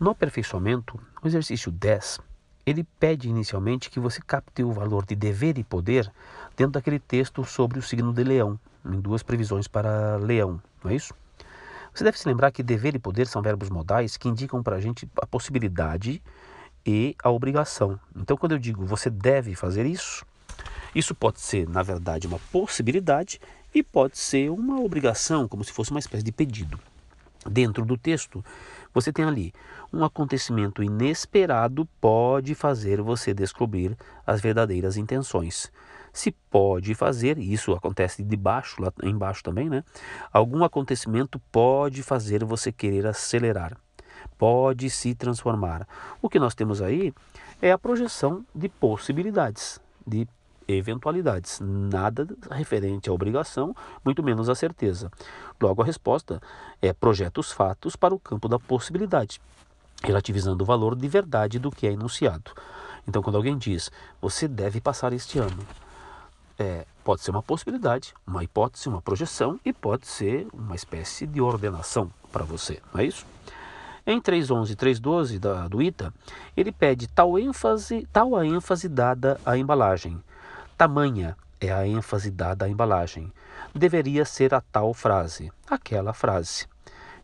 No aperfeiçoamento, o exercício 10, ele pede inicialmente que você capte o valor de dever e poder dentro daquele texto sobre o signo de leão, em duas previsões para leão, não é isso? Você deve se lembrar que dever e poder são verbos modais que indicam para a gente a possibilidade e a obrigação. Então, quando eu digo você deve fazer isso, isso pode ser, na verdade, uma possibilidade e pode ser uma obrigação, como se fosse uma espécie de pedido. Dentro do texto, você tem ali um acontecimento inesperado pode fazer você descobrir as verdadeiras intenções. Se pode fazer, isso acontece de baixo, lá embaixo também, né? Algum acontecimento pode fazer você querer acelerar, pode se transformar. O que nós temos aí é a projeção de possibilidades, de eventualidades, nada referente à obrigação, muito menos à certeza. Logo, a resposta é projeta os fatos para o campo da possibilidade, relativizando o valor de verdade do que é enunciado. Então, quando alguém diz, você deve passar este ano, é, pode ser uma possibilidade, uma hipótese, uma projeção e pode ser uma espécie de ordenação para você, não é isso? Em 3.11 e 3.12 da, do ITA, ele pede tal ênfase, tal a ênfase dada à embalagem. Tamanha é a ênfase dada à embalagem. Deveria ser a tal frase, aquela frase.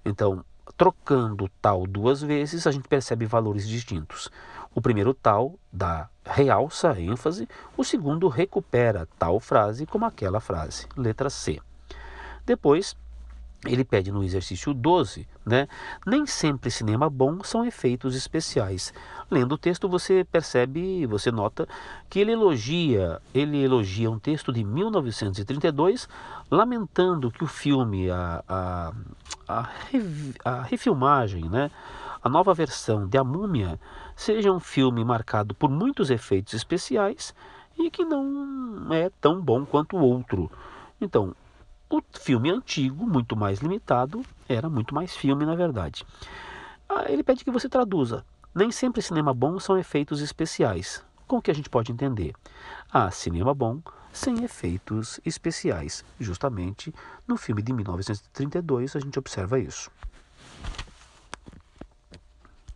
Então, trocando tal duas vezes, a gente percebe valores distintos. O primeiro tal dá realça, ênfase, o segundo recupera tal frase como aquela frase, letra C. Depois, ele pede no exercício 12, né? Nem sempre cinema bom são efeitos especiais. Lendo o texto você percebe, você nota que ele elogia, ele elogia um texto de 1932, lamentando que o filme, a, a, a, a refilmagem, né? A nova versão de A Múmia seja um filme marcado por muitos efeitos especiais e que não é tão bom quanto o outro. Então, o filme antigo, muito mais limitado, era muito mais filme, na verdade. Ah, ele pede que você traduza. Nem sempre cinema bom são efeitos especiais. Com o que a gente pode entender? Ah, cinema bom sem efeitos especiais. Justamente no filme de 1932 a gente observa isso.